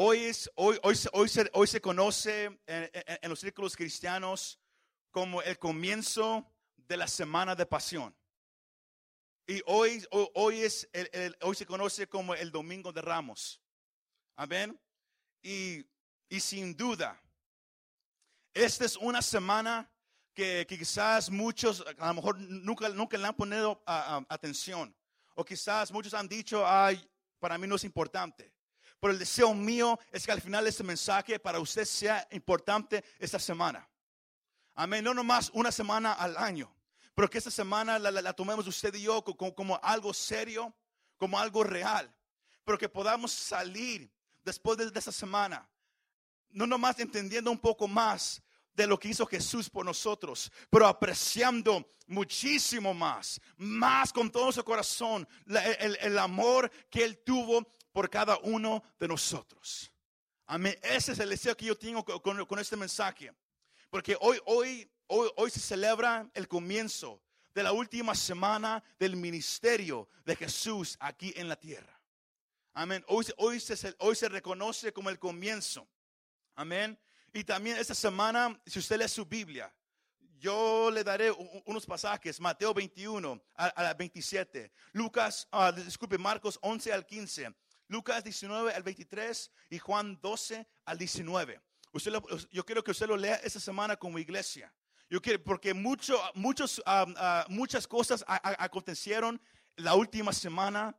Hoy, es, hoy, hoy, hoy, se, hoy se conoce en, los círculos cristianos como el comienzo de la semana de pasión. Y hoy, es el- hoy se conoce como el domingo de ramos. Amén. Y, sin duda, esta es una semana que, quizás muchos a lo mejor nunca, nunca le han ponido atención. O quizás muchos han dicho, ay, para mí no es importante. Pero el deseo mío es que al final este mensaje para usted sea importante esta semana. Amén. No nomás una semana al año, pero que esta semana la, la- tomemos usted y yo co- como, algo serio, como algo real. Pero que podamos salir después de, de esta semana, no nomás entendiendo un poco más de lo que hizo Jesús por nosotros, pero apreciando muchísimo más, más con todo su corazón, el, el amor que Él tuvo por cada uno de nosotros. Amén. Ese es el deseo que yo tengo con, este mensaje. Porque hoy, hoy, hoy, hoy se celebra el comienzo de la última semana del ministerio de Jesús aquí en la tierra. Amén. Hoy, hoy, se, hoy se reconoce como el comienzo. Amén. Y también esta semana, si usted lee su Biblia, yo le daré unos pasajes, Mateo 21 a, a la 27, Lucas, ah, disculpe, Marcos 11 al 15, Lucas 19 al 23 y Juan 12 al 19. Usted lo- yo quiero que usted lo lea esta semana como iglesia. Yo quiero, porque mucho, muchos, ah, ah, muchas cosas acontecieron la última semana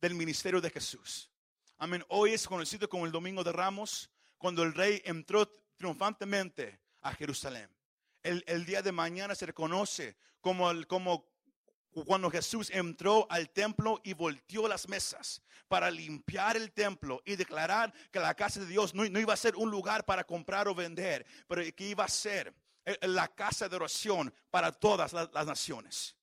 del ministerio de Jesús. Amén. Hoy es conocido como el Domingo de Ramos, cuando el rey entró triunfantemente a Jerusalén. El, el día de mañana se reconoce como, el- como cuando Jesús entró al templo y volteó las mesas para limpiar el templo y declarar que la casa de Dios no, iba a ser un lugar para comprar o vender, pero que iba a ser eh, la casa de oración para todas las, naciones.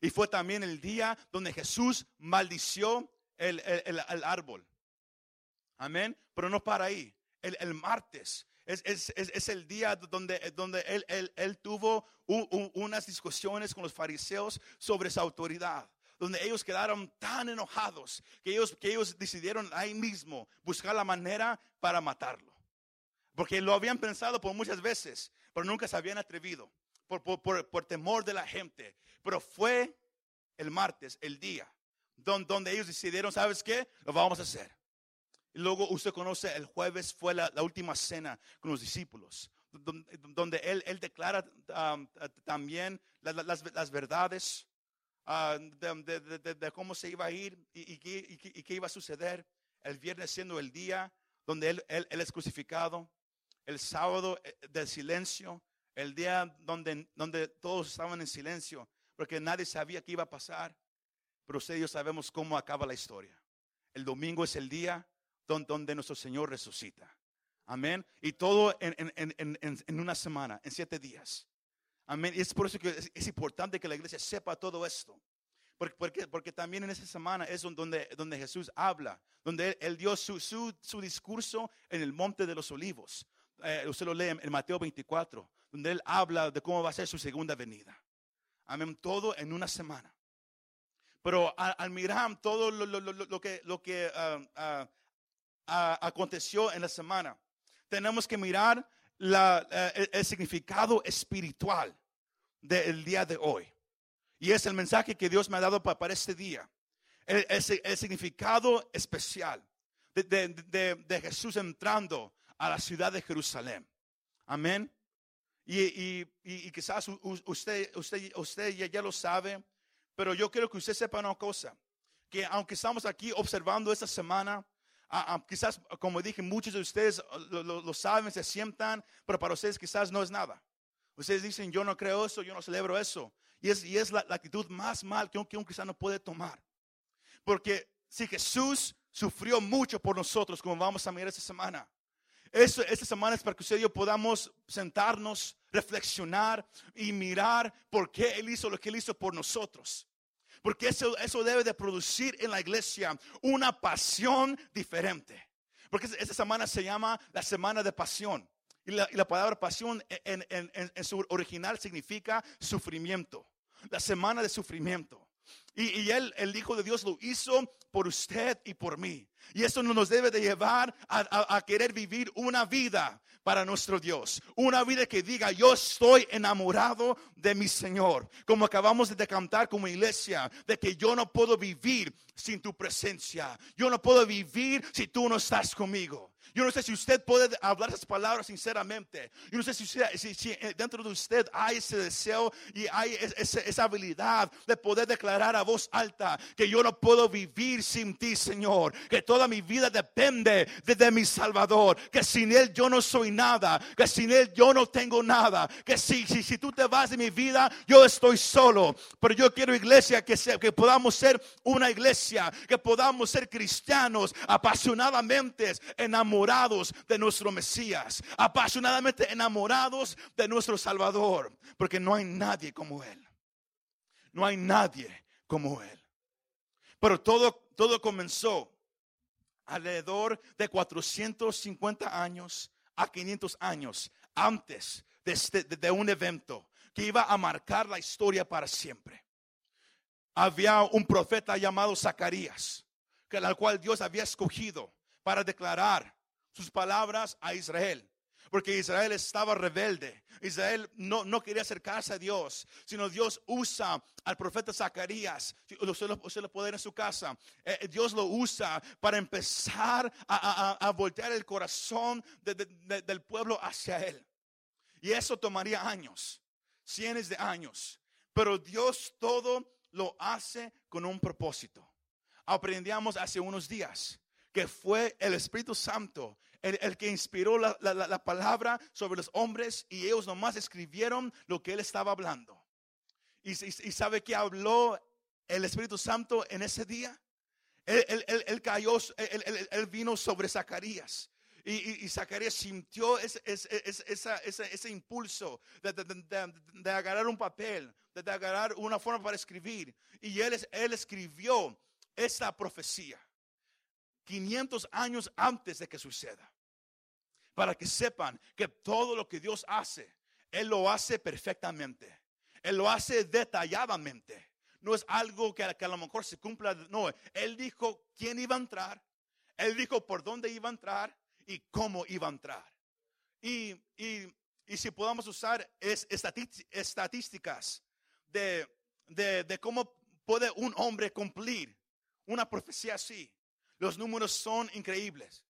Y fue también el día donde Jesús maldició el, el- el- el árbol. Amén. Pero no para ahí. El martes es, es- es- el día donde, donde él, él- él tuvo unas discusiones con los fariseos sobre su autoridad. Donde ellos quedaron tan enojados que ellos, que ellos decidieron ahí mismo buscar la manera para matarlo. Porque lo habían pensado por muchas veces, pero nunca se habían atrevido por, por- por- por temor de la gente. Pero fue el martes, el día, don- donde ellos decidieron, ¿sabes qué? Lo vamos a hacer. Luego usted conoce, el jueves fue la, la última cena con los discípulos, don- donde él, él declara um, también la- la- las, las verdades uh, de, de- de- de- cómo se iba a ir y, y qué, y qué- y qué iba a suceder. El viernes siendo el día donde él, él- él es crucificado, el sábado eh, del silencio, el día donde, donde todos estaban en silencio, porque nadie sabía qué iba a pasar, pero usted y yo sabemos cómo acaba la historia. El domingo es el día donde nuestro Señor resucita. Amén. Y todo en, en- en- en- una semana, en siete días. Amén. Y es por eso que es, importante que la iglesia sepa todo esto. Porque, porque, porque también en esa semana es donde, donde Jesús habla, donde Él, él dio su, su, su discurso en el Monte de los Olivos. Eh, usted lo lee en, Mateo 24, donde Él habla de cómo va a ser su segunda venida. Amén. Todo en una semana. Pero a- al mirar todo lo, lo- lo- lo que, lo que ah, aconteció en la semana, tenemos que mirar eh, el, significado espiritual del día de hoy. Y es el mensaje que Dios me ha dado pa- para, este día. El, el si- el significado especial de, de- Jesús entrando a la ciudad de Jerusalén. Amén. Y, y- quizás usted, usted, usted ya, ya lo sabe, pero yo quiero que usted sepa una cosa, que aunque estamos aquí observando esta semana, ah, ah, quizás, como dije, muchos de ustedes lo, lo- saben, se sientan, pero para ustedes quizás no es nada. Ustedes dicen, yo no creo eso, yo no celebro eso. Y es, y es la, actitud más mal que un, que un cristiano puede tomar. Porque si Jesús sufrió mucho por nosotros, como vamos a mirar esta semana, eso, esta semana es para que usted y yo podamos sentarnos, reflexionar y mirar por qué Él hizo lo que Él hizo por nosotros. Porque eso, eso debe de producir en la iglesia una pasión diferente. Porque esta semana se llama la semana de pasión. Y la, y la palabra pasión en, en- en- en su original significa sufrimiento. La semana de sufrimiento. Y, él, el Hijo de Dios, lo hizo por usted y por mí. Y eso nos debe de llevar a, a, querer vivir una vida para nuestro Dios. Una vida que diga, yo estoy enamorado de mi Señor. Como acabamos de cantar como iglesia, de que yo no puedo vivir sin tu presencia. Yo no puedo vivir si tú no estás conmigo. Yo no sé si usted puede hablar esas palabras sinceramente. Yo no sé si, eh, dentro de usted hay ese deseo y hay esa habilidad de poder declarar a voz alta que yo no puedo vivir sin ti, Señor. Que toda mi vida depende de, mi Salvador. Que sin Él yo no soy nada. Que sin Él yo no tengo nada. Que si, si, tú te vas de mi vida, yo estoy solo. Pero yo quiero iglesia que, que podamos ser una iglesia. Que podamos ser cristianos apasionadamente enamorados de nuestro Mesías, apasionadamente enamorados de nuestro Salvador, porque no hay nadie como Él. No hay nadie como Él. Pero todo, todo comenzó alrededor de 450 años a 500 años antes de, este, de un evento que iba a marcar la historia para siempre. Había un profeta llamado Zacarías, que al cual Dios había escogido para declarar sus palabras a Israel. Porque Israel estaba rebelde. Israel no, no quería acercarse a Dios, sino Dios usa al profeta Zacarías. Usted lo, lo puede en su casa. Eh, eh, Dios lo usa para empezar a, voltear el corazón del pueblo hacia Él. Y eso tomaría años, cientos de años. Pero Dios todo lo hace con un propósito. Aprendíamos hace unos días que fue el Espíritu Santo el, que inspiró la, palabra sobre los hombres y ellos nomás escribieron lo que él estaba hablando. ¿Y, sabe que habló el Espíritu Santo en ese día? Él, cayó, él, vino sobre Zacarías. Y, Zacarías sintió ese, ese, impulso de, agarrar un papel, de, agarrar una forma para escribir. Y él, él escribió esa profecía. 500 años antes de que suceda. Para que sepan que todo lo que Dios hace, Él lo hace perfectamente. Él lo hace detalladamente. No es algo que, a lo mejor se cumpla. No, Él dijo quién iba a entrar. Él dijo por dónde iba a entrar y cómo iba a entrar. Y, si podamos usar es, estadísticas de, de cómo puede un hombre cumplir una profecía así. Los números son increíbles.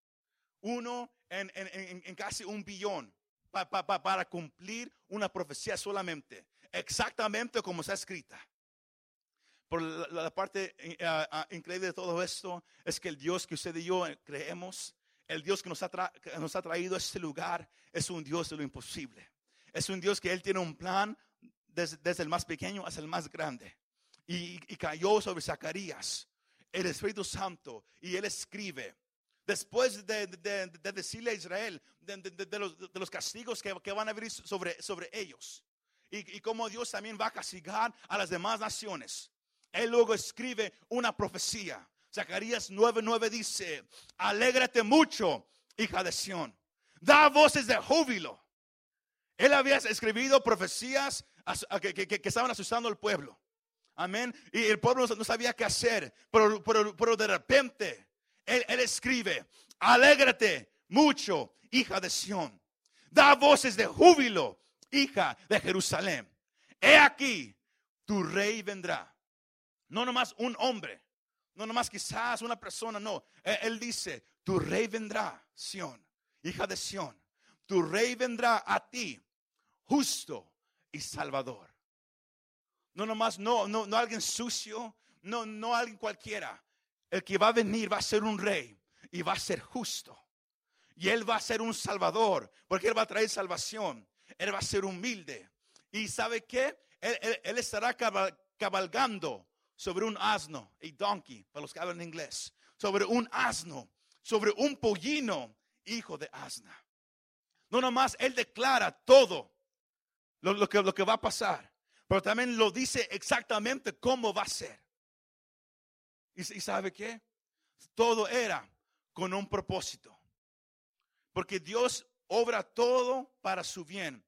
Uno en, casi un billón para cumplir una profecía solamente. Exactamente como está escrita. Por la, parte eh, ah, ah, increíble de todo esto es que el Dios que usted y yo creemos, el Dios que nos ha, nos ha traído a este lugar, es un Dios de lo imposible. Es un Dios que Él tiene un plan desde, el más pequeño hasta el más grande. y, cayó sobre Zacarías el Espíritu Santo y él escribe. Después de, decirle a Israel de, los, castigos que, van a venir sobre, ellos y, y cómo Dios también va a castigar a las demás naciones. Él luego escribe una profecía. Zacarías 9:9 dice: Alégrate mucho, hija de Sión. Da voces de júbilo. Él había escribido profecías que estaban asustando al pueblo. Amén. Y el pueblo no sabía qué hacer. Pero, pero, de repente, él, escribe, alégrate mucho, hija de Sión. Da voces de júbilo, hija de Jerusalén. He aquí, tu rey vendrá. No nomás un hombre, no nomás quizás una persona, no. Él dice, tu rey vendrá, Sión, hija de Sión. Tu rey vendrá a ti, justo y salvador. No nomás, no, no, no alguien sucio, no, no alguien cualquiera. El que va a venir va a ser un rey y va a ser justo. Y él va a ser un salvador, porque él va a traer salvación. Él va a ser humilde. ¿Y sabe qué? Él, estará cabalgando sobre un asno, a donkey, para los que hablan inglés, sobre un asno, sobre un pollino, hijo de asna. No nomás, él declara todo lo, que, lo que va a pasar pero también lo dice exactamente cómo va a ser. ¿Y, sabe qué? Todo era con un propósito. Porque Dios obra todo para su bien.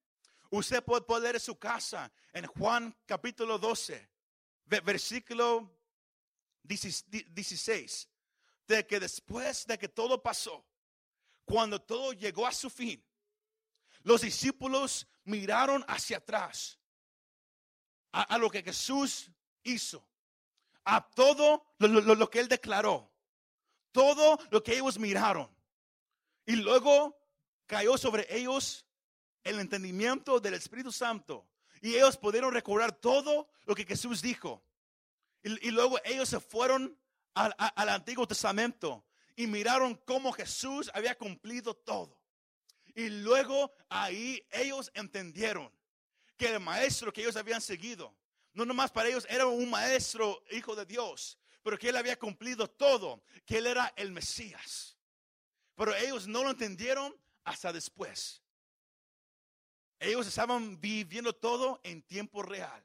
Usted puede poner su casa en Juan capítulo 12, Ve- Versículo 16. De que después de que todo pasó, cuando todo llegó a su fin, los discípulos miraron hacia atrás a, lo que Jesús hizo, a todo lo, lo- lo que él declaró, todo lo que ellos miraron. Y luego cayó sobre ellos el entendimiento del Espíritu Santo. Y ellos pudieron recordar todo lo que Jesús dijo. Y, y luego ellos se fueron al, al Antiguo Testamento y miraron cómo Jesús había cumplido todo. Y luego ahí ellos entendieron que el maestro que ellos habían seguido, no nomás para ellos era un maestro, hijo de Dios, pero que él había cumplido todo, que él era el Mesías. Pero ellos no lo entendieron hasta después. Ellos estaban viviendo todo en tiempo real.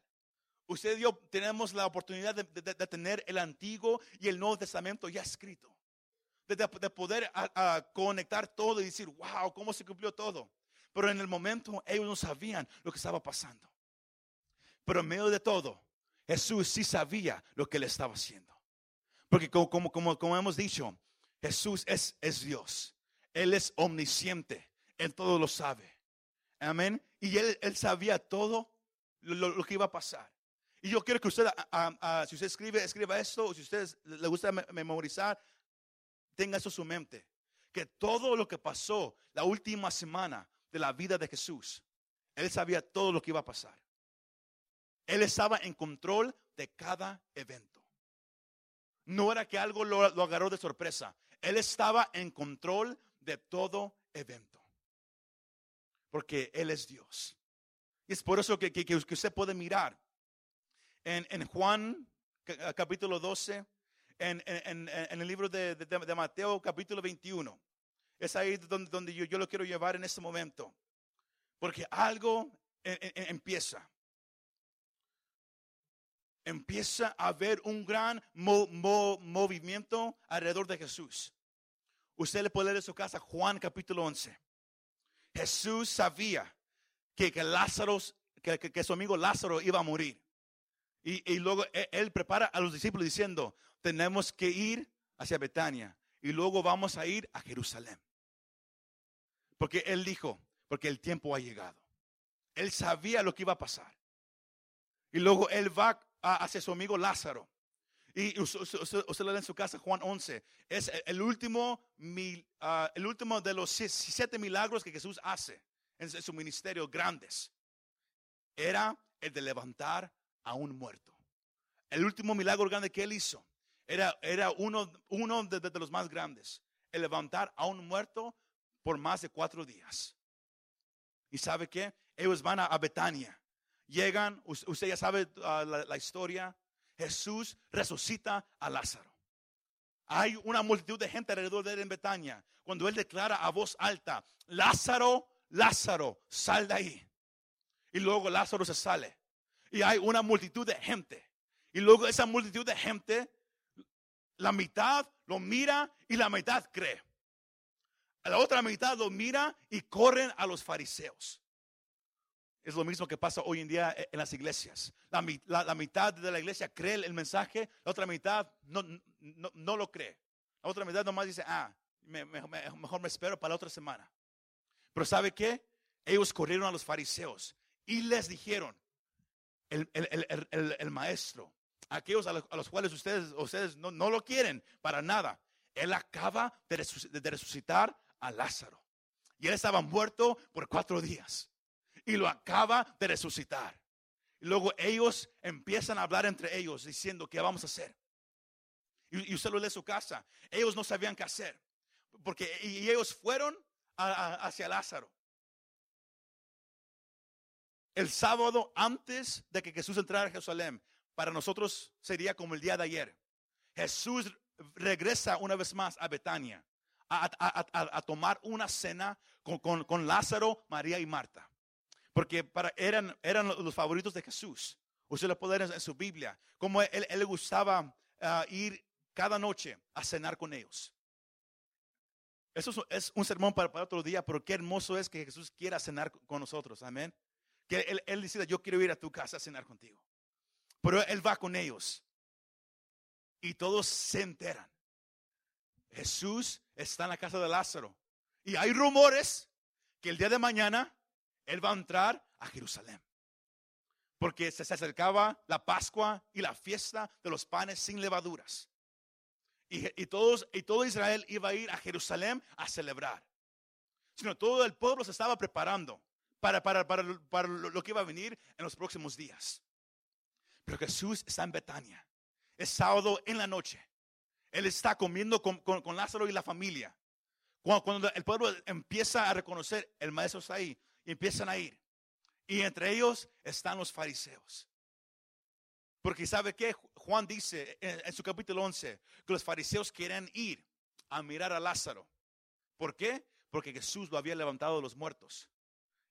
Usted y yo tenemos la oportunidad de, de- tener el Antiguo y el Nuevo Testamento ya escrito. De, de- de poder conectar todo y decir, wow, cómo se cumplió todo. Pero en el momento ellos no sabían lo que estaba pasando. Pero en medio de todo, Jesús sí sabía lo que le estaba haciendo. Porque como, como, como, como hemos dicho, Jesús es, es Dios. Él es omnisciente. Él todo lo sabe. Amén. Y él, él sabía todo lo, lo- que iba a pasar. Y yo quiero que usted, si usted escribe, escriba esto, o si usted le gusta me- memorizar, tenga eso en su mente. Que todo lo que pasó la última semana de la vida de Jesús, él sabía todo lo que iba a pasar. Él estaba en control de cada evento. No era que algo lo, agarró de sorpresa. Él estaba en control de todo evento. Porque Él es Dios. Y es por eso que, que- usted puede mirar en, Juan ca- capítulo 12, en, el libro de, de- de Mateo capítulo 21. Es ahí donde, yo, lo quiero llevar en este momento. Porque algo en- en- empieza. Empieza a haber un gran mo- mo- movimiento alrededor de Jesús. Usted le puede leer en su casa Juan capítulo 11. Jesús sabía que, Lázaro, que, su amigo Lázaro iba a morir. Y, luego él prepara a los discípulos diciendo, tenemos que ir hacia Betania y luego vamos a ir a Jerusalén. Porque él dijo, porque el tiempo ha llegado. Él sabía lo que iba a pasar. Y luego él va hacia su amigo Lázaro. Y usted, usted- lo lee en su casa, Juan 11. Es el- último, mil- ah, el último de los si- siete milagros que Jesús hace en su- ministerio grandes. Era el de levantar a un muerto. El último milagro grande que él hizo era, era uno, uno de- de los más grandes. El levantar a un muerto por más de cuatro días. ¿Y sabe qué? Ellos van a, Betania. Llegan, us- usted ya sabe ah, la, la historia. Jesús resucita a Lázaro. Hay una multitud de gente alrededor de él en Betania. Cuando él declara a voz alta, Lázaro, Lázaro, sal de ahí. Y luego Lázaro se sale. Y hay una multitud de gente. Y luego esa multitud de gente, la mitad lo mira y la mitad cree. La otra mitad lo mira y corren a los fariseos. Es lo mismo que pasa hoy en día en las iglesias. La, mi- la- la mitad de la iglesia cree el mensaje, la otra mitad no, no, lo cree. La otra mitad nomás dice, ah, me- me- me- mejor me espero para la otra semana. Pero ¿sabe qué? Ellos corrieron a los fariseos y les dijeron, el, maestro, aquellos a los, a los cuales ustedes, ustedes no, no lo quieren para nada, él acaba de resucitar a Lázaro. Y él estaba muerto por cuatro días y lo acaba de resucitar. Y luego ellos empiezan a hablar entre ellos diciendo, ¿qué vamos a hacer? Y, usted lo lee su casa. Ellos no sabían qué hacer. Porque y ellos fueron hacia Lázaro. El sábado antes de que Jesús entrara a Jerusalén, para nosotros sería como el día de ayer. Jesús regresa una vez más a Betania a, tomar una cena con, con- Lázaro, María y Marta. Porque eran, eran los favoritos de Jesús. Usted lo puede ver en, su Biblia. Como él, él le gustaba ah, ir cada noche a cenar con ellos. Eso es, es un sermón para, para otro día, pero qué hermoso es que Jesús quiera cenar con nosotros. Amén. Que él, él decida, yo quiero ir a tu casa a cenar contigo. Pero él va con ellos. Y todos se enteran. Jesús está en la casa de Lázaro. Y hay rumores que el día de mañana él va a entrar a Jerusalén. Porque se acercaba la Pascua y la fiesta de los panes sin levaduras. Y, todos, y todo Israel iba a ir a Jerusalén a celebrar. Sino todo el pueblo se estaba preparando para, para, para, para lo que iba a venir en los próximos días. Pero Jesús está en Betania. Es sábado en la noche. Él está comiendo con, Lázaro y la familia. Cuando, el pueblo empieza a reconocer, el maestro está ahí, y empiezan a ir. Y entre ellos están los fariseos. Porque sabe que Juan dice en, su capítulo 11 que los fariseos quieren ir a mirar a Lázaro. ¿Por qué? Porque Jesús lo había levantado de los muertos.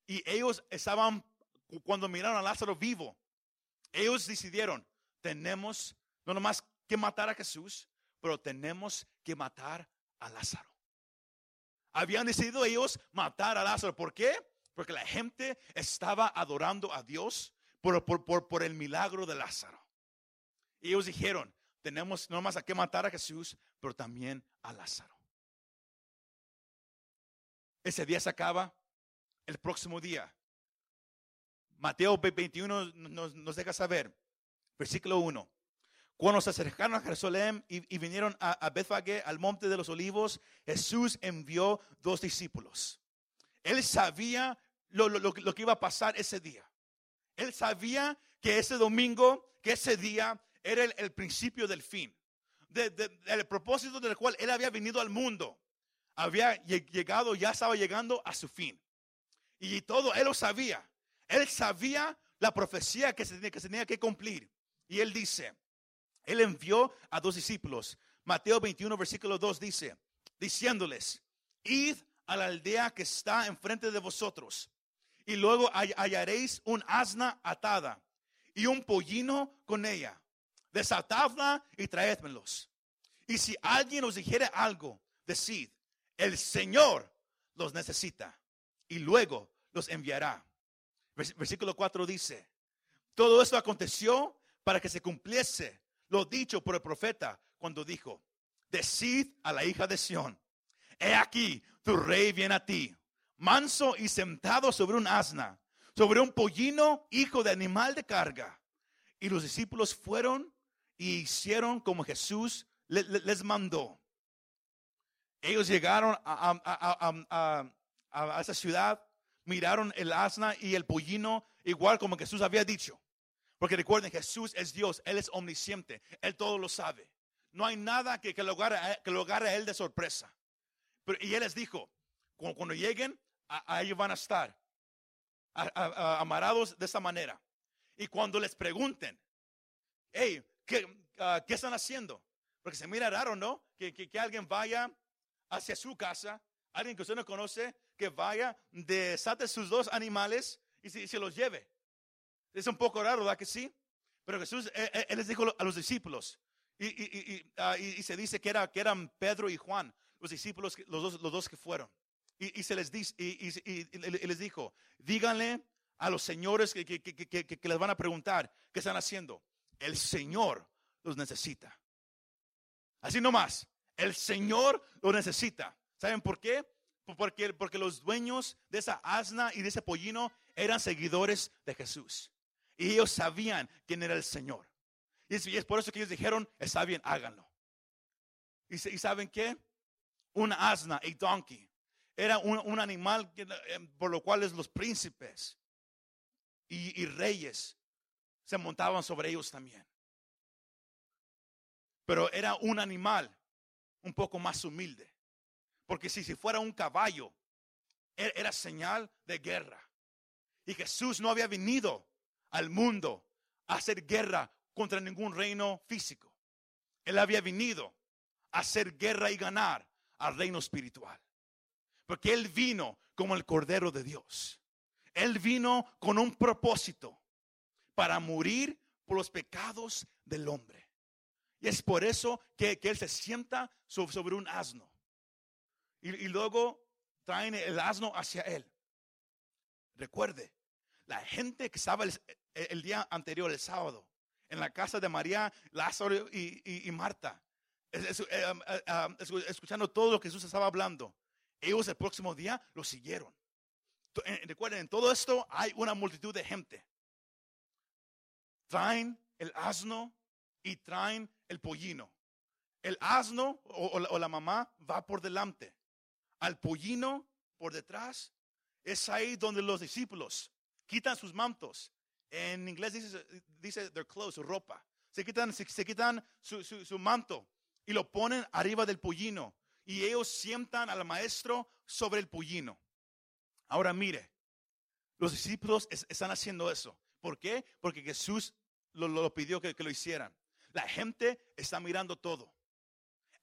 Y ellos estaban, cuando miraron a Lázaro vivo, ellos decidieron, tenemos no nomás que matar a Jesús, pero tenemos que matar a Lázaro. Habían decidido ellos matar a Lázaro. ¿Por qué? Porque la gente estaba adorando a Dios por, por, por, el milagro de Lázaro. Y ellos dijeron, tenemos no más a que matar a Jesús, pero también a Lázaro. Ese día se acaba, el próximo día. Mateo 21 nos, nos deja saber, versículo 1. Cuando se acercaron a Jerusalén y, vinieron a, a al monte de los olivos, Jesús envió dos discípulos. Él sabía lo, lo, lo, que iba a pasar ese día. Él sabía que ese domingo, que ese día era el, principio del fin. el propósito del cual él había venido al mundo. Había llegado, ya estaba llegando a su fin. Y todo él lo sabía. Él sabía la profecía que se, que se tenía que cumplir. Y él dice, él envió a dos discípulos. Mateo 21, versículo 2 dice, diciéndoles, id a la aldea que está enfrente de vosotros, y luego hallaréis un asna atada y un pollino con ella. Desatadla y traédmelos. Y si alguien os dijere algo, decid, el Señor los necesita y luego los enviará. Versículo 4 dice, todo esto aconteció para que se cumpliese lo dicho por el profeta cuando dijo, decid a la hija de Sión, he aquí, tu rey viene a ti, manso y sentado sobre un asna, sobre un pollino, hijo de animal de carga. Y los discípulos fueron y hicieron como Jesús les mandó. Ellos llegaron a, a, esa ciudad, miraron el asna y el pollino, igual como Jesús había dicho. Porque recuerden, Jesús es Dios, Él es omnisciente, Él todo lo sabe. No hay nada que, que, lo, agarre, que lo a Él de sorpresa. Pero, y Él les dijo, cuando, lleguen, ahí van a estar, amarados de esta manera. Y cuando les pregunten, hey, ¿qué, ¿qué están haciendo? Porque se mira raro, ¿no? Que, que, alguien vaya hacia su casa, alguien que usted no conoce, que vaya, desate sus dos animales y se los lleve. Es un poco raro, ¿verdad que sí? Pero Jesús, eh, eh, él, les dijo a los discípulos, ah, y, se dice que, era, que eran Pedro y Juan, los discípulos, los dos, que fueron. Y, se les y, les dijo, díganle a los señores que, que, les van a preguntar qué están haciendo. El Señor los necesita. Así nomás, el Señor los necesita. ¿Saben por qué? Porque, porque los dueños de esa asna y de ese pollino eran seguidores de Jesús. Y ellos sabían quién era el Señor. Y es, por eso que ellos dijeron, está bien, háganlo. Y, saben qué? Un asna, a donkey, era un, animal eh, por lo cual los príncipes y, y reyes se montaban sobre ellos también. Pero era un animal un poco más humilde. Porque si, si fuera un caballo, e, era señal de guerra. Y Jesús no había venido al mundo hacer guerra contra ningún reino físico. Él había venido a hacer guerra y ganar al reino espiritual. Porque Él vino como el Cordero de Dios. Él vino con un propósito para morir por los pecados del hombre. Y es por eso que, Él se sienta sobre, un asno. Y, y luego traen el asno hacia Él. Recuerde, la gente que estaba el, día anterior, el sábado, en la casa de María, Lázaro y, Marta, eh, eh, escuchando todo lo que Jesús estaba hablando. Ellos el próximo día lo siguieron. Recuerden, en todo esto hay una multitud de gente. Traen el asno y traen el pollino. El asno o, la, mamá va por delante. Al pollino por detrás. Es ahí donde los discípulos quitan sus mantos. En inglés dice, dice their clothes, su ropa. Se quitan, se, quitan su, su, manto y lo ponen arriba del pollino. Y ellos sientan al maestro sobre el pollino. Ahora mire, los discípulos están haciendo eso. ¿Por qué? Porque Jesús lo, pidió que, lo hicieran. La gente está mirando todo.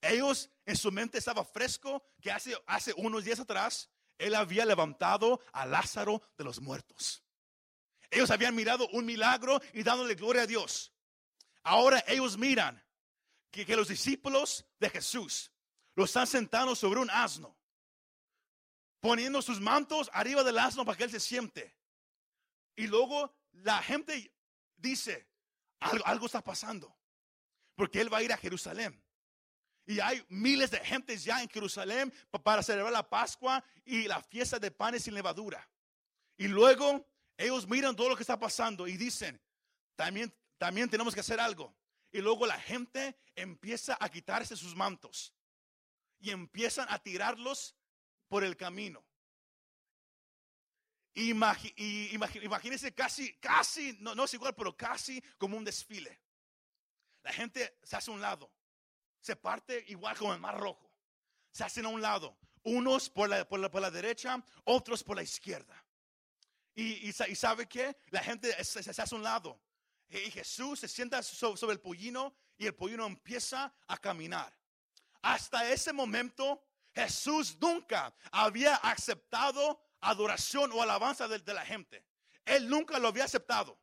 Ellos en su mente estaba fresco que hace, hace unos días atrás él había levantado a Lázaro de los muertos. Ellos habían mirado un milagro y dándole gloria a Dios. Ahora ellos miran que, los discípulos de Jesús lo están sentando sobre un asno, poniendo sus mantos arriba del asno para que él se siente. Y luego la gente dice, algo, está pasando. Porque Él va a ir a Jerusalén. Y hay miles de gentes ya en Jerusalén para celebrar la Pascua y la fiesta de panes sin levadura. Y luego ellos miran todo lo que está pasando y dicen, también, también tenemos que hacer algo. Y luego la gente empieza a quitarse sus mantos y empiezan a tirarlos por el camino imagínense casi, casi, no, no es igual, pero casi como un desfile. La gente se hace a un lado, se parte igual como el mar rojo. Se hacen a un lado, unos por la, por la, por la derecha, otros por la izquierda. Y, y, sabe que la gente se, se, hace a un lado. Y Jesús se sienta sobre el pollino y el pollino empieza a caminar. Hasta ese momento, Jesús nunca había aceptado adoración o alabanza de, la gente. Él nunca lo había aceptado.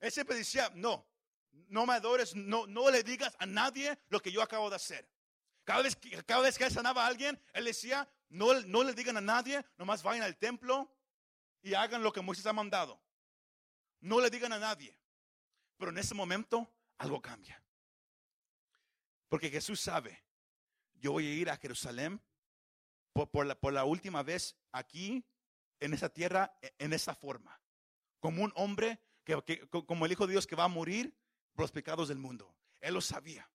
Él siempre decía, no, no me adores, no, no le digas a nadie lo que yo acabo de hacer. Cada vez, cada vez que él sanaba a alguien, él decía, no, no le digan a nadie, nomás vayan al templo y hagan lo que Moisés ha mandado. No le digan a nadie. Pero en ese momento algo cambia. Porque Jesús sabe, yo voy a ir a Jerusalén por, la, por la última vez aquí en esa tierra e, en esa forma. Como un hombre, que, como el Hijo de Dios que va a morir por los pecados del mundo. Él lo sabía.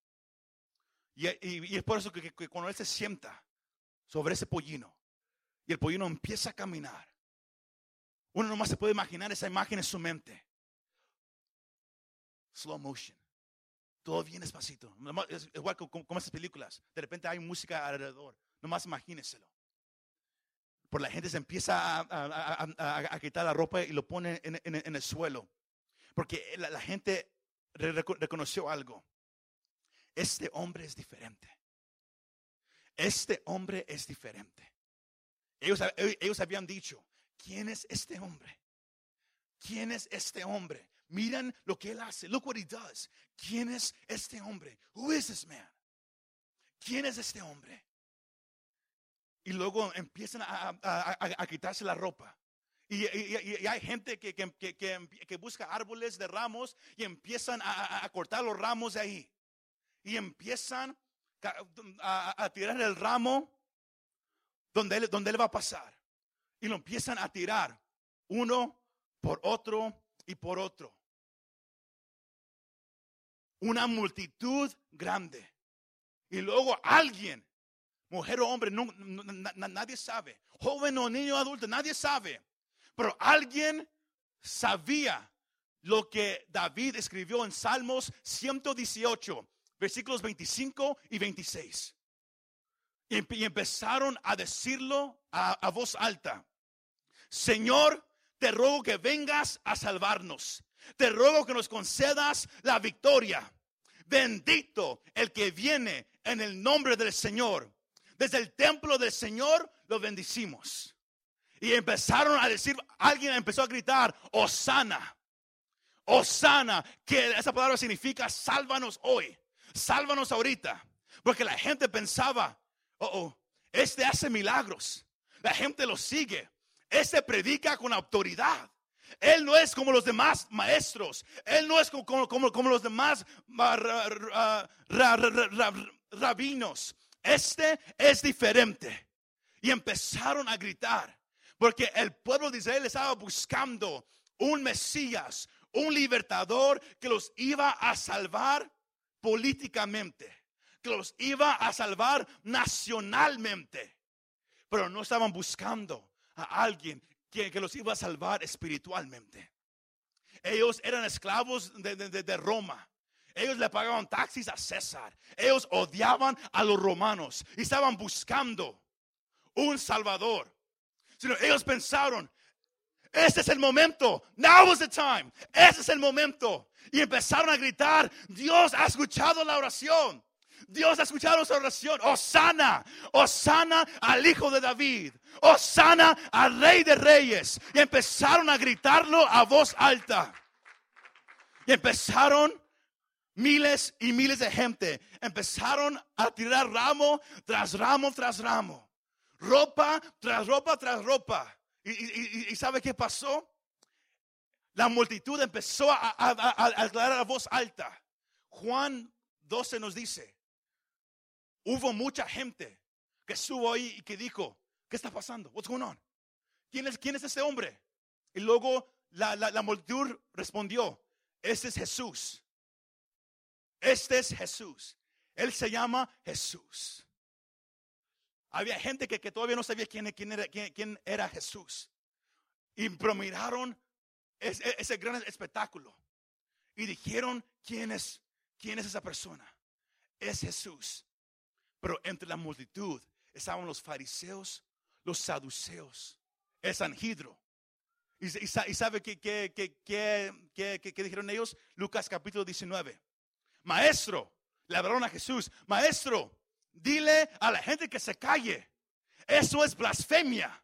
Y, y, es por eso que, cuando él se sienta sobre ese pollino y el pollino empieza a caminar, uno nomás se puede imaginar esa imagen en su mente. Slow motion. Todo bien despacito. Es igual como, como esas películas. De repente hay música alrededor. Nomás imagínenselo. Por la gente se empieza a, quitar la ropa y lo pone en, el suelo. Porque la, gente reconoció algo. Este hombre es diferente. Este hombre es diferente. Ellos, ellos habían dicho, ¿quién es este hombre? ¿Quién es este hombre? Miren lo que él hace. Look what he does. ¿Quién es este hombre? Who is this man? ¿Quién es este hombre? y luego empiezan a, quitarse la ropa. Y, hay gente que, que, busca árboles de ramos y empiezan a, cortar los ramos de ahí. Y empiezan a, tirar el ramo donde él, donde él va a pasar. Y lo empiezan a tirar uno por otro y por otro. Una multitud grande. Y luego alguien mujer o hombre, nadie sabe. Joven o niño adulto, nadie sabe. Pero alguien sabía lo que David escribió en Salmos 118, versículos 25 y 26. Y, empezaron a decirlo a voz alta. Señor, te ruego que vengas a salvarnos. Te ruego que nos concedas la victoria. Bendito el que viene en el nombre del Señor. Desde el templo del Señor lo bendicimos. Y empezaron a decir, alguien empezó a gritar, Osana, Osana, que esa palabra significa sálvanos hoy, sálvanos ahorita. Porque la gente pensaba, oh, oh, este hace milagros, la gente lo sigue, este predica con autoridad, Él no es como los demás maestros. Él no es como, como, como los demás rabinos. Este es diferente. Y empezaron a gritar. Porque el pueblo de Israel estaba buscando un Mesías, un libertador que los iba a salvar políticamente, que los iba a salvar nacionalmente. Pero no estaban buscando a alguien que, que los iba a salvar espiritualmente. Ellos eran esclavos de, de Roma. Ellos le pagaban taxis a César. Ellos odiaban a los romanos y estaban buscando un salvador. Sino ellos pensaron, este es el momento. Now is the time. Este es el momento. Y empezaron a gritar, Dios ha escuchado la oración. Dios ha escuchado nuestra oración. Osana, Osana al hijo de David. Osana al rey de reyes. Y empezaron a gritarlo a voz alta. Y empezaron miles y miles de gente. Empezaron a tirar ramo tras ramo tras ramo. Ropa tras ropa tras ropa. ¿Y, sabe qué pasó? La multitud empezó a, aclarar a voz alta. Juan 12 nos dice, hubo mucha gente que estuvo ahí y que dijo, ¿qué está pasando? What's going on? ¿Quién es, quién es ese hombre? Y luego la, la multitud respondió, este es Jesús. Este es Jesús. Él se llama Jesús. Había gente que, todavía no sabía quién, era, quién, era, Jesús. Y miraron ese, ese, gran espectáculo. Y dijeron, ¿quién es, ¿quién es esa persona? Es Jesús. Pero entre la multitud estaban los fariseos, los saduceos, el Sanhidro. ¿Y, sabe qué, qué, dijeron ellos? Lucas capítulo 19. Maestro, le hablaron a Jesús. Maestro, Dile a la gente que se calle. Eso es blasfemia.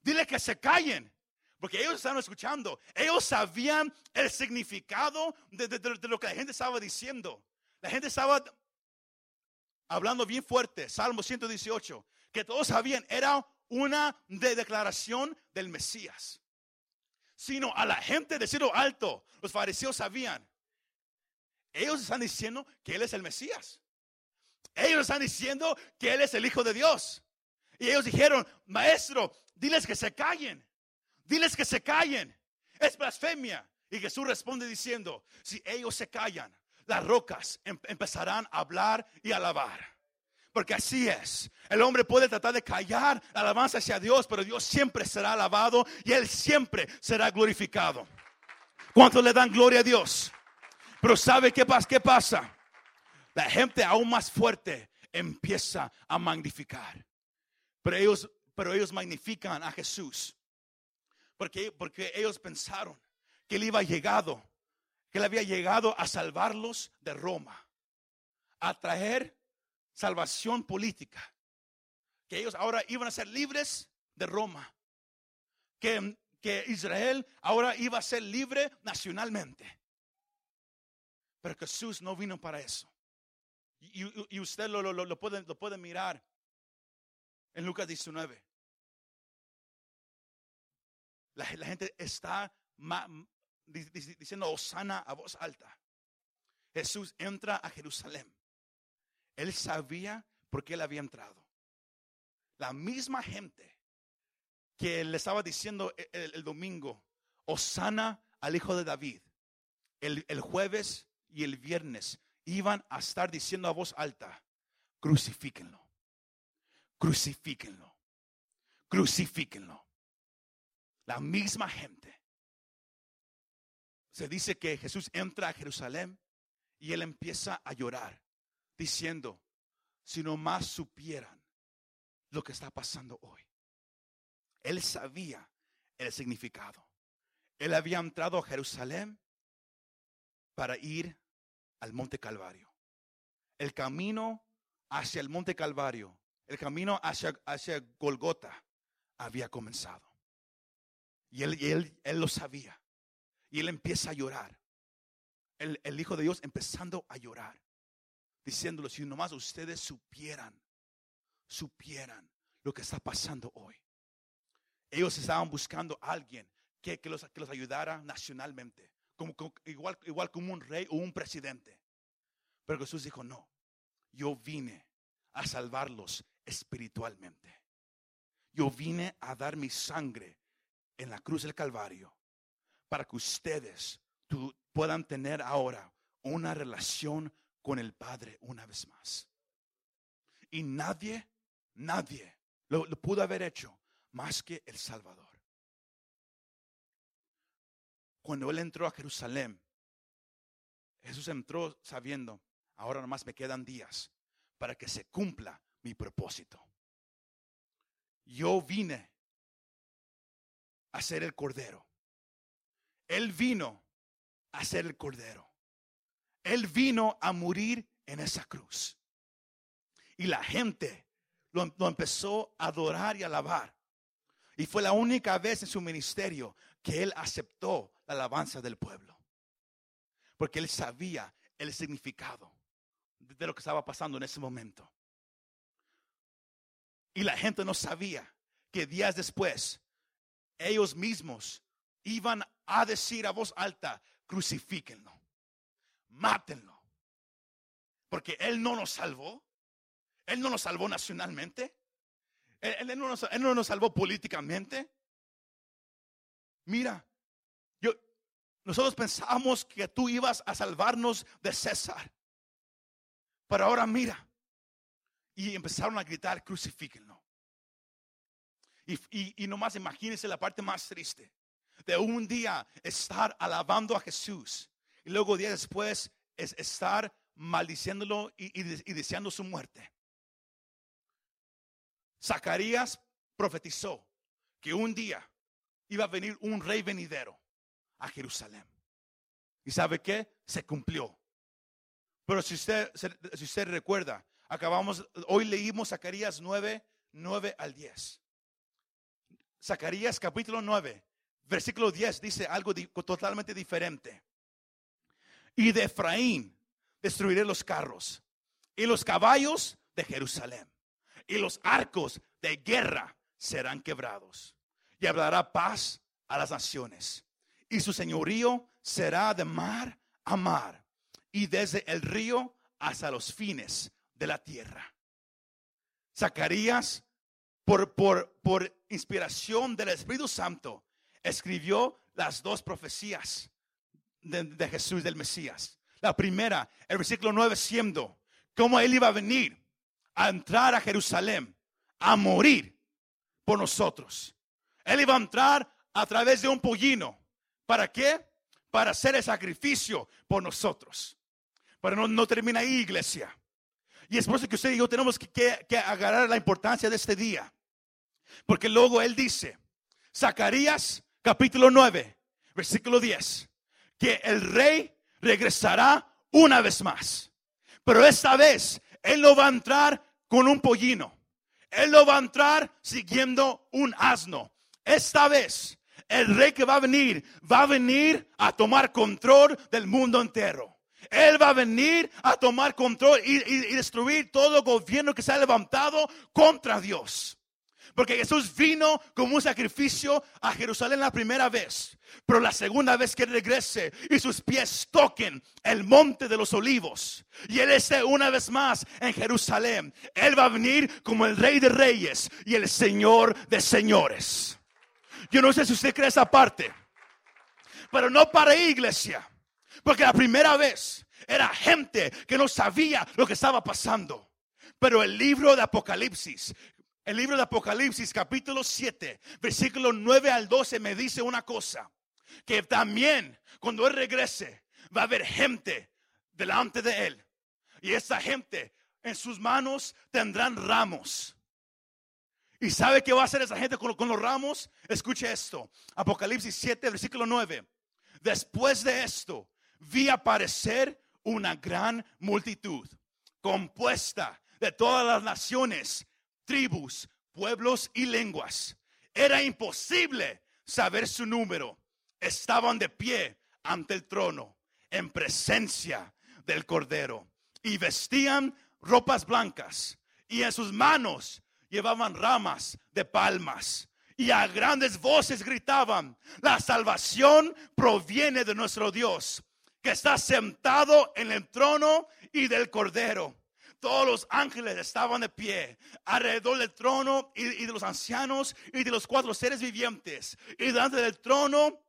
Dile que se callen. Porque ellos estaban escuchando. Ellos sabían el significado de, lo que la gente estaba diciendo. La gente estaba hablando bien fuerte. Salmo 118. Que todos sabían. Era una declaración del Mesías. Sino a la gente de cielo alto. Los fariseos sabían. Ellos están diciendo que Él es el Mesías. Ellos están diciendo que Él es el Hijo de Dios. Y ellos dijeron, maestro, diles que se callen. Diles que se callen. Es blasfemia. Y Jesús responde diciendo, si ellos se callan, las rocas em-, empezarán a hablar y a alabar. Porque así es. El hombre puede tratar de callar la alabanza hacia Dios, pero Dios siempre será alabado y Él siempre será glorificado. ¿Cuántos le dan gloria a Dios? Pero ¿sabe qué pasa? ¿Qué pasa? la gente aún más fuerte empieza a magnificar. Pero ellos, pero ellos magnifican a Jesús. Porque, porque ellos pensaron que él iba llegado, que él había llegado a salvarlos de Roma, a traer salvación política, que ellos ahora iban a ser libres de Roma, que, que Israel ahora iba a ser libre nacionalmente. Pero Jesús no vino para eso. Y, usted lo, lo, lo, puede, lo puede mirar en Lucas 19. La, gente está diciendo Osana a voz alta. Jesús entra a Jerusalén. Él sabía por qué él había entrado. La misma gente que le estaba diciendo e, el, domingo, Osana al hijo de David, el, el jueves y el viernes iban a estar diciendo a voz alta, crucifíquenlo, crucifíquenlo, crucifíquenlo. La misma gente. Se dice que Jesús entra a Jerusalén y él empieza a llorar, diciendo, si más supieran lo que está pasando hoy. Él sabía el significado. Él había entrado a Jerusalén para ir al monte Calvario. El camino hacia el monte Calvario, el camino hacia, hacia Golgota había comenzado. Y él, él, él lo sabía. Y él empieza a llorar. El, el, Hijo de Dios empezando a llorar. Diciéndolo, si nomás ustedes supieran, supieran lo que está pasando hoy. Ellos estaban buscando a alguien que, que los, que los ayudara nacionalmente, como, como- igual, igual como un rey o un presidente. Pero Jesús dijo, no, yo vine a salvarlos espiritualmente. Yo vine a dar mi sangre en la cruz del Calvario para que ustedes puedan tener ahora una relación con el Padre una vez más. Y nadie, nadie lo, lo pudo haber hecho más que el Salvador. Cuando Él entró a Jerusalén, Jesús entró sabiendo, ahora nomás me quedan días para que se cumpla mi propósito. Yo vine a ser el cordero. Él vino a ser el cordero. Él vino a morir en esa cruz. Y la gente lo, empezó a adorar y alabar. Y fue la única vez en su ministerio que él aceptó la alabanza del pueblo. Porque él sabía el significado de lo que estaba pasando en ese momento. Y la gente no sabía que días después ellos mismos iban a decir a voz alta, crucifíquenlo, mátenlo. Porque Él no nos salvó. Él no nos salvó nacionalmente. Él, no, nos, él no nos salvó políticamente. Mira, yo, nosotros pensábamos que tú ibas a salvarnos de César. Pero ahora mira. Y empezaron a gritar, crucifíquenlo. Y, y nomás imagínense la parte más triste de un día estar alabando a Jesús y luego días después es estar maldiciéndolo y, deseando su muerte. Zacarías profetizó que un día iba a venir un rey venidero a Jerusalén. ¿Y sabe qué? Se cumplió. Pero si usted, si usted recuerda, acabamos, hoy leímos Zacarías 9, 9 al 10. Zacarías capítulo 9, versículo 10 dice algo totalmente diferente. Y de Efraín destruiré los carros y los caballos de Jerusalén y los arcos de guerra serán quebrados y hablará paz a las naciones y su señorío será de mar a mar y desde el río hasta los fines de la tierra. Zacarías, por, por, por inspiración del Espíritu Santo, escribió las dos profecías de, Jesús del Mesías. La primera, el versículo 9, siendo cómo él iba a venir a entrar a Jerusalén, a morir por nosotros. Él iba a entrar a través de un pollino. ¿Para qué? Para hacer el sacrificio por nosotros. Pero no, no termina ahí, iglesia. Y es por eso que usted y yo tenemos que- que agarrar la importancia de este día. Porque luego él dice, Zacarías capítulo 9, versículo 10, que el rey regresará una vez más. Pero esta vez él no va a entrar con un pollino. Él no va a entrar siguiendo un asno. Esta vez el rey que va a venir va a venir a tomar control del mundo entero. Él va a venir a tomar control y, y- y destruir todo gobierno que se ha levantado contra Dios. Porque Jesús vino como un sacrificio a Jerusalén la primera vez. Pero la segunda vez que regrese y sus pies toquen el monte de los olivos. Y Él esté una vez más en Jerusalén. Él va a venir como el rey de reyes y el señor de señores. Yo no sé si usted cree esa parte. Pero no para iglesia. Porque la primera vez era gente que no sabía lo que estaba pasando. Pero el libro de Apocalipsis, el libro de Apocalipsis capítulo 7, versículo 9 al 12 me dice una cosa. Que también cuando Él regrese va a haber gente delante de Él. Y esa gente en sus manos tendrán ramos. ¿Y sabe qué va a hacer esa gente con, con los ramos? Escuche esto. Apocalipsis 7, versículo 9. Después de esto, vi aparecer una gran multitud compuesta de todas las naciones, tribus, pueblos y lenguas. Era imposible saber su número. Estaban de pie ante el trono, en presencia del Cordero, y vestían ropas blancas, y en sus manos llevaban ramas de palmas, y a grandes voces gritaban, la salvación proviene de nuestro Dios, que está sentado en el trono y del cordero. Todos los ángeles estaban de pie alrededor del trono y, de los ancianos y de los cuatro seres vivientes. Y delante del trono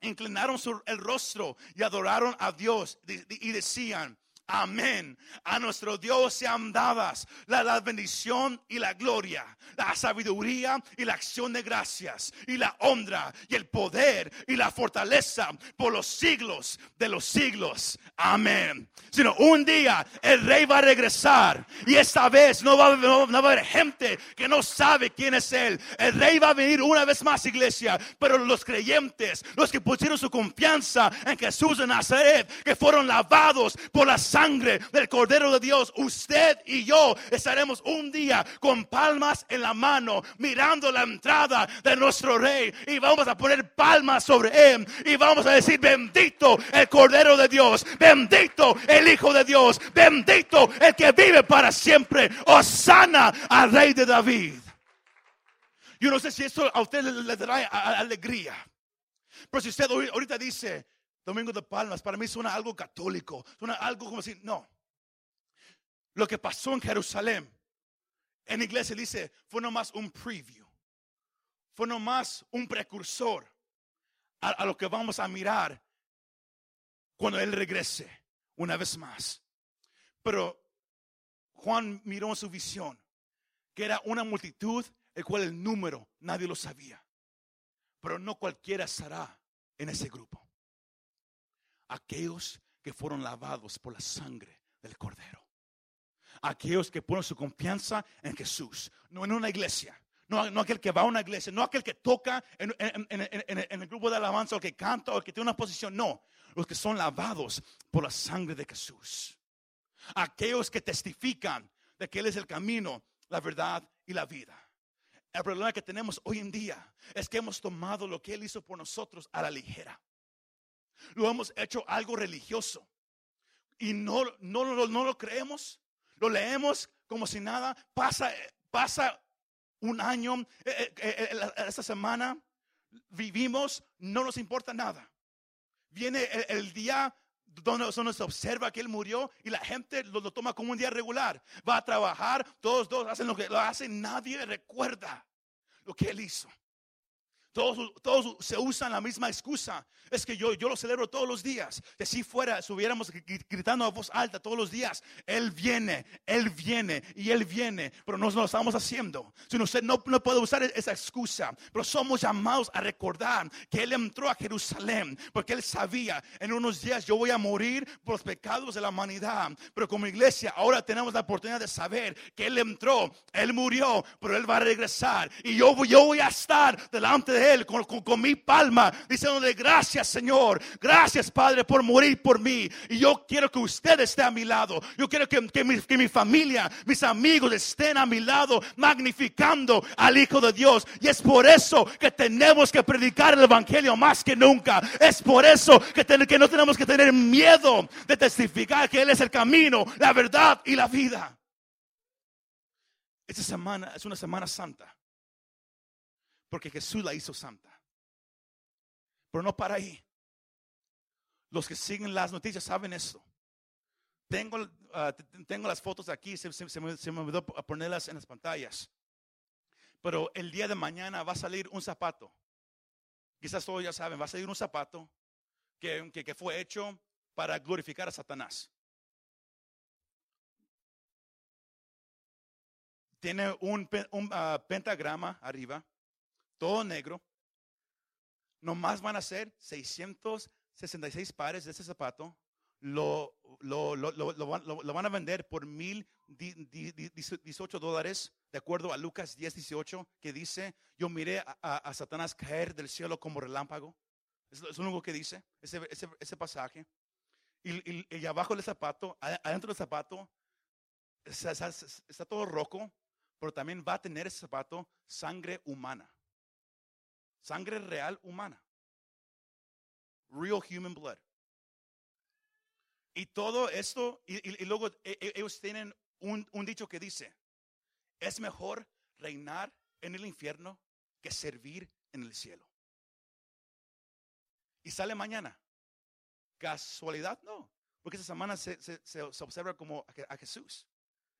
inclinaron el rostro y adoraron a Dios y decían, Amén. A nuestro Dios sean dadas la, bendición y la gloria, la sabiduría y la acción de gracias, y la honra y el poder y la fortaleza por los siglos de los siglos. Amén. Sino un día el rey va a regresar y esta vez no va, a haber gente que no sabe quién es él. El rey va a venir una vez más, iglesia, pero los creyentes, los que pusieron su confianza en Jesús de Nazaret, que fueron lavados por la sangre del Cordero de Dios, usted y yo estaremos un día con palmas en la mano, mirando la entrada de nuestro Rey y vamos a poner palmas sobre él y vamos a decir, bendito el Cordero de Dios, bendito el Hijo de Dios, bendito el que vive para siempre, sana al Rey de David. Yo no sé si esto a usted le, dará alegría. Pero si usted ahorita dice, Domingo de Palmas, para mí suena algo católico, suena algo como si, no. Lo que pasó en Jerusalén, en iglesia dice, fue nomás un preview, fue nomás un precursor a, a lo que vamos a mirar cuando Él regrese una vez más. Pero Juan miró en su visión que era una multitud, el cual el número nadie lo sabía. Pero no cualquiera estará en ese grupo aquellos que fueron lavados por la sangre del Cordero. Aquellos que ponen su confianza en Jesús, no en una iglesia. No, aquel que va a una iglesia, no aquel que toca en, el grupo de alabanza o que canta o que tiene una posición, no. Los que son lavados por la sangre de Jesús. Aquellos que testifican de que Él es el camino, la verdad y la vida. El problema que tenemos hoy en día es que hemos tomado lo que Él hizo por nosotros a la ligera. Lo hemos hecho algo religioso. Y no, no, no, lo creemos. Lo leemos como si nada. Pasa, pasa un año, eh, eh, eh, esta semana vivimos, no nos importa nada. Viene el, día donde, se observa que él murió y la gente lo, lo, toma como un día regular. Va a trabajar, todos dos hacen lo que lo hacen, nadie recuerda lo que él hizo. Todos, se usan la misma excusa. Es que yo, yo lo celebro todos los días. Que si fuera, estuviéramos gritando a voz alta todos los días. Él viene, Él viene y Él viene. Pero no lo estamos haciendo. Si usted no, no puede usar esa excusa. Pero somos llamados a recordar que Él entró a Jerusalén. Porque Él sabía, en unos días yo voy a morir por los pecados de la humanidad. Pero como iglesia, ahora tenemos la oportunidad de saber que Él entró, Él murió, pero Él va a regresar. Y yo, yo voy a estar delante de Él con, mi palma, diciéndole gracias Señor, gracias Padre por morir por mí. Y yo quiero que usted esté a mi lado. Yo quiero que, que, mi, que mi familia, mis amigos estén a mi lado, magnificando al Hijo de Dios. Y es por eso que tenemos que predicar el Evangelio más que nunca. Es por eso que, que no tenemos que tener miedo de testificar que Él es el camino, la verdad y la vida. Esta semana es una semana santa. Porque Jesús la hizo santa. Pero no para ahí. Los que siguen las noticias saben eso. Tengo, ah, tengo las fotos aquí, se, me, se me olvidó ponerlas en las pantallas. Pero el día de mañana va a salir un zapato. Quizás todos ya saben, va a salir un zapato que, que, fue hecho para glorificar a Satanás. Tiene un, ah, pentagrama arriba todo negro. Nomás van a ser 666 pares de ese zapato. Lo, lo, lo, lo van, a vender por mil 18 dólares, de acuerdo a Lucas 10, 18, que dice, yo miré a, Satanás caer del cielo como relámpago. Es, lo único que dice ese, ese, ese pasaje. Y, y, abajo del zapato, adentro del zapato, está, está todo rojo, pero también va a tener ese zapato sangre humana. Sangre real humana. Real human blood. Y todo esto, y, luego e, e, ellos tienen un, dicho que dice, es mejor reinar en el infierno que servir en el cielo. Y sale mañana. ¿Casualidad? No. Porque esa semana se, observa como a, Jesús.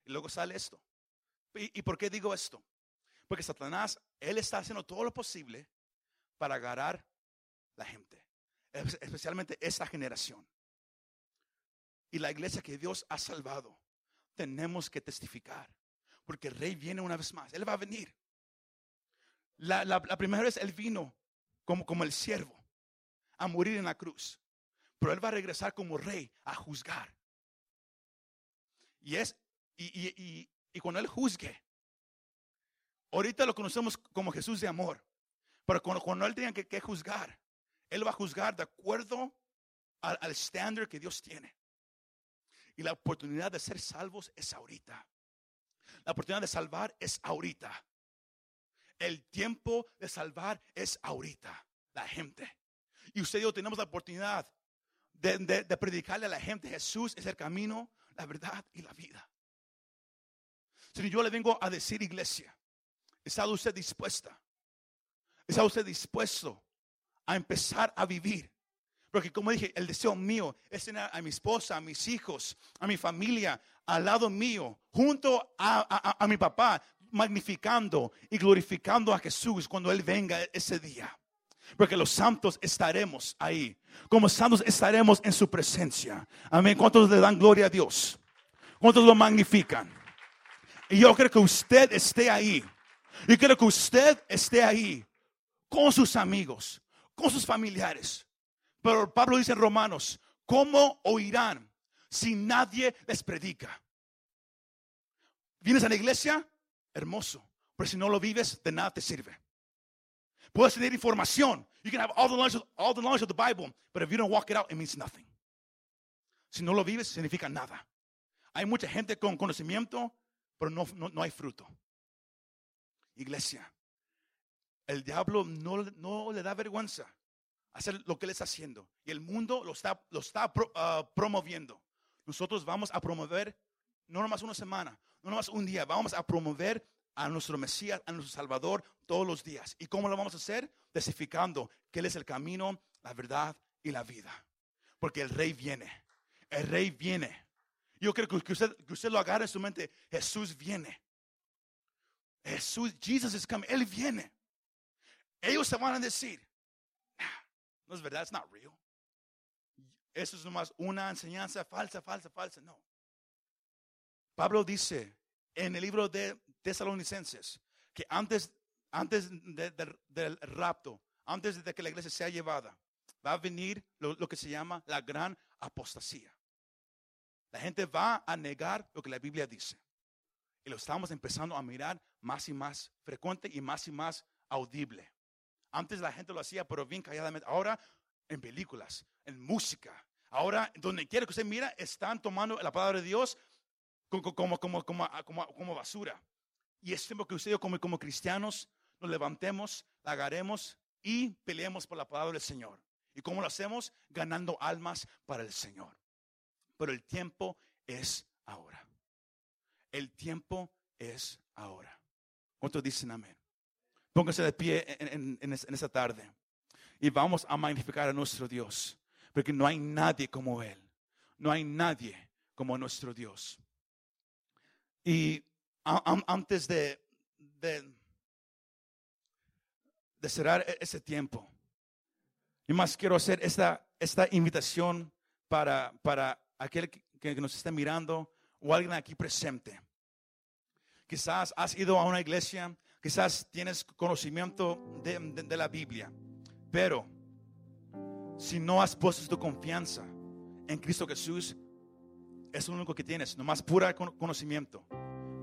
Y luego sale esto. ¿Y, ¿Y por qué digo esto? Porque Satanás, él está haciendo todo lo posible para agarrar la gente. Especialmente esta generación. Y la iglesia que Dios ha salvado, tenemos que testificar. Porque el rey viene una vez más. Él va a venir. La, primera vez él vino como, como el siervo a morir en la cruz. Pero él va a regresar como rey a juzgar. Y es, y, cuando él juzgue, ahorita lo conocemos como Jesús de amor. Pero cuando, él tenga que, juzgar, él va a juzgar de acuerdo al estándar que Dios tiene. Y la oportunidad de ser salvos es ahorita. La oportunidad de salvar es ahorita. El tiempo de salvar es ahorita. La gente. Y usted y yo tenemos la oportunidad de, predicarle a la gente, Jesús es el camino, la verdad y la vida. Si yo le vengo a decir, iglesia, ¿está usted dispuesta? ¿Está usted dispuesto a empezar a vivir? Porque como dije, el deseo mío es tener a mi esposa, a mis hijos, a mi familia al lado mío, junto a, mi papá, magnificando y glorificando a Jesús cuando Él venga ese día. Porque los santos estaremos ahí. Como santos estaremos en su presencia. Amén. ¿Cuántos le dan gloria a Dios? ¿Cuántos lo magnifican? Y yo creo que usted esté ahí. Y quiero que usted esté ahí con sus amigos, con sus familiares. Pero Pablo dice en Romanos, ¿cómo oirán si nadie les predica? ¿Vienes a la iglesia? Hermoso. Pero si no lo vives, de nada te sirve. Puedes tener información. You can have all the knowledge of, all the, knowledge of the Bible, but if you don't walk it out, it means nothing. Si no lo vives, significa nada. Hay mucha gente con conocimiento, pero no, no, hay fruto. Iglesia, el diablo no, no, le da vergüenza hacer lo que él está haciendo. Y el mundo lo está, lo está ah, promoviendo. Nosotros vamos a promover, no nomás una semana, no nomás un día, vamos a promover a nuestro Mesías, a nuestro Salvador todos los días. ¿Y cómo lo vamos a hacer? Testificando que Él es el camino, la verdad y la vida. Porque el Rey viene. El Rey viene. Yo creo que usted, que usted lo agarre en su mente. Jesús viene. Jesús, Jesus is coming. Él viene. Ellos se van a decir, no es verdad, es not real. Eso es nomás una enseñanza falsa, falsa, falsa. No. Pablo dice en el libro de Tesalonicenses que antes, antes del rapto, antes de que la iglesia sea llevada, va a venir lo, que se llama la gran apostasía. La gente va a negar lo que la Biblia dice. Y lo estamos empezando a mirar más y más frecuente y más y más audible. Antes la gente lo hacía, pero bien calladamente. Ahora en películas, en música. Ahora, donde quiera que usted mira, están tomando la palabra de Dios como, como, como, como, como basura. Y es tiempo que usted y yo como, como cristianos nos levantemos, la agarremos y peleemos por la palabra del Señor. ¿Y cómo lo hacemos? Ganando almas para el Señor. Pero el tiempo es ahora. El tiempo es ahora. ¿Cuántos dicen amén? Pónganse de pie en, en, esta tarde y vamos a magnificar a nuestro Dios. Porque no hay nadie como Él. No hay nadie como nuestro Dios. Y antes de, cerrar e-, ese tiempo, y más quiero hacer esta, esta invitación para, para aquel que, nos está mirando o alguien aquí presente. Quizás has ido a una iglesia, quizás tienes conocimiento de, de la Biblia, pero si no has puesto tu confianza en Cristo Jesús, es lo único que tienes, nomás pura conocimiento.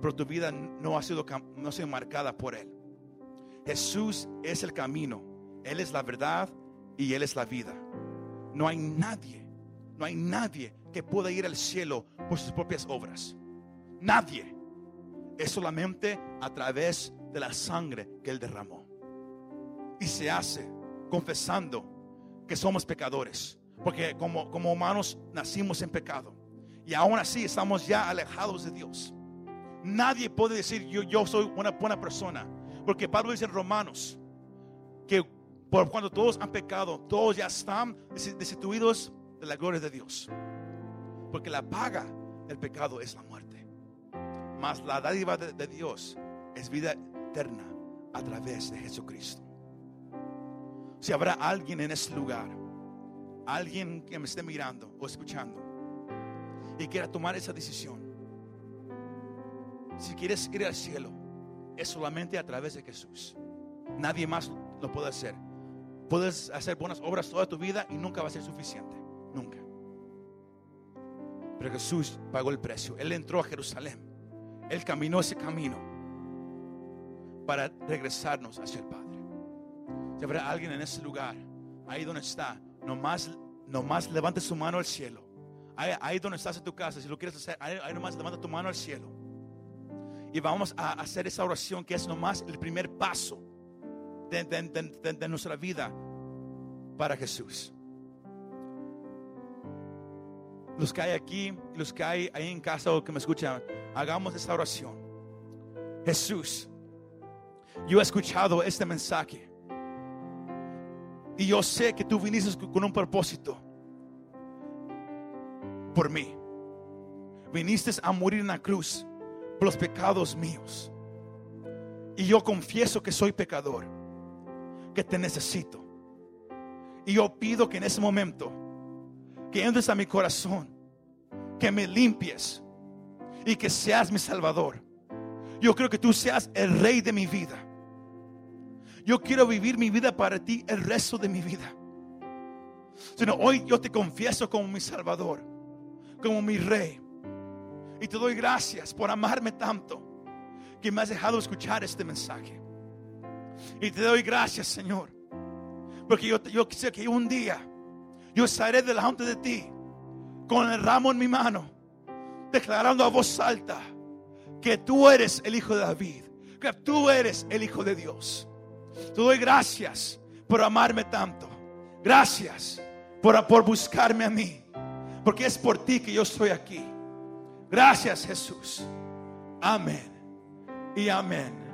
Pero tu vida no ha sido, no ha marcada por Él. Jesús es el camino, Él es la verdad y Él es la vida. No hay nadie, no hay nadie que pueda ir al cielo por sus propias obras. Nadie. Es solamente a través de la sangre que Él derramó. Y se hace confesando que somos pecadores. Porque como, como humanos nacimos en pecado. Y aún así estamos ya alejados de Dios. Nadie puede decir yo, yo soy una buena persona. Porque Pablo dice en Romanos que por cuando todos han pecado, todos ya están destituidos de la gloria de Dios. Porque la paga del pecado es la muerte. Mas la dádiva de, de Dios es vida eterna a través de Jesucristo. Si habrá alguien en ese lugar, alguien que me esté mirando o escuchando y quiera tomar esa decisión, si quieres ir al cielo, es solamente a través de Jesús. Nadie más lo puede hacer. Puedes hacer buenas obras toda tu vida y nunca va a ser suficiente. Nunca. Pero Jesús pagó el precio. Él entró a Jerusalén. Él caminó ese camino para regresarnos hacia el Padre. Si habrá alguien en ese lugar, ahí donde está, nomás, nomás levante su mano al cielo. Ahí, donde estás en tu casa, si lo quieres hacer, ahí, nomás levanta tu mano al cielo. Y vamos a hacer esa oración que es nomás el primer paso de, nuestra vida para Jesús. Los que hay aquí, los que hay ahí en casa o que me escuchan, hagamos esta oración. Jesús, yo he escuchado este mensaje y yo sé que tú viniste con un propósito por mí. Viniste a morir en la cruz por los pecados míos. Y yo confieso que soy pecador que te necesito. Y yo pido que en ese momento, que entres a mi corazón, que me limpies y que seas mi salvador. Yo creo que tú seas el rey de mi vida. Yo quiero vivir mi vida para ti el resto de mi vida. Sino hoy yo te confieso como mi salvador, como mi rey. Y te doy gracias por amarme tanto que me has dejado escuchar este mensaje. Y te doy gracias, Señor. Porque yo, yo sé que un día yo estaré delante de ti con el ramo en mi mano, declarando a voz alta que tú eres el Hijo de David, que tú eres el Hijo de Dios. Te doy gracias por amarme tanto. Gracias por, por buscarme a mí. Porque es por ti que yo estoy aquí. Gracias Jesús. Amén. Y amén.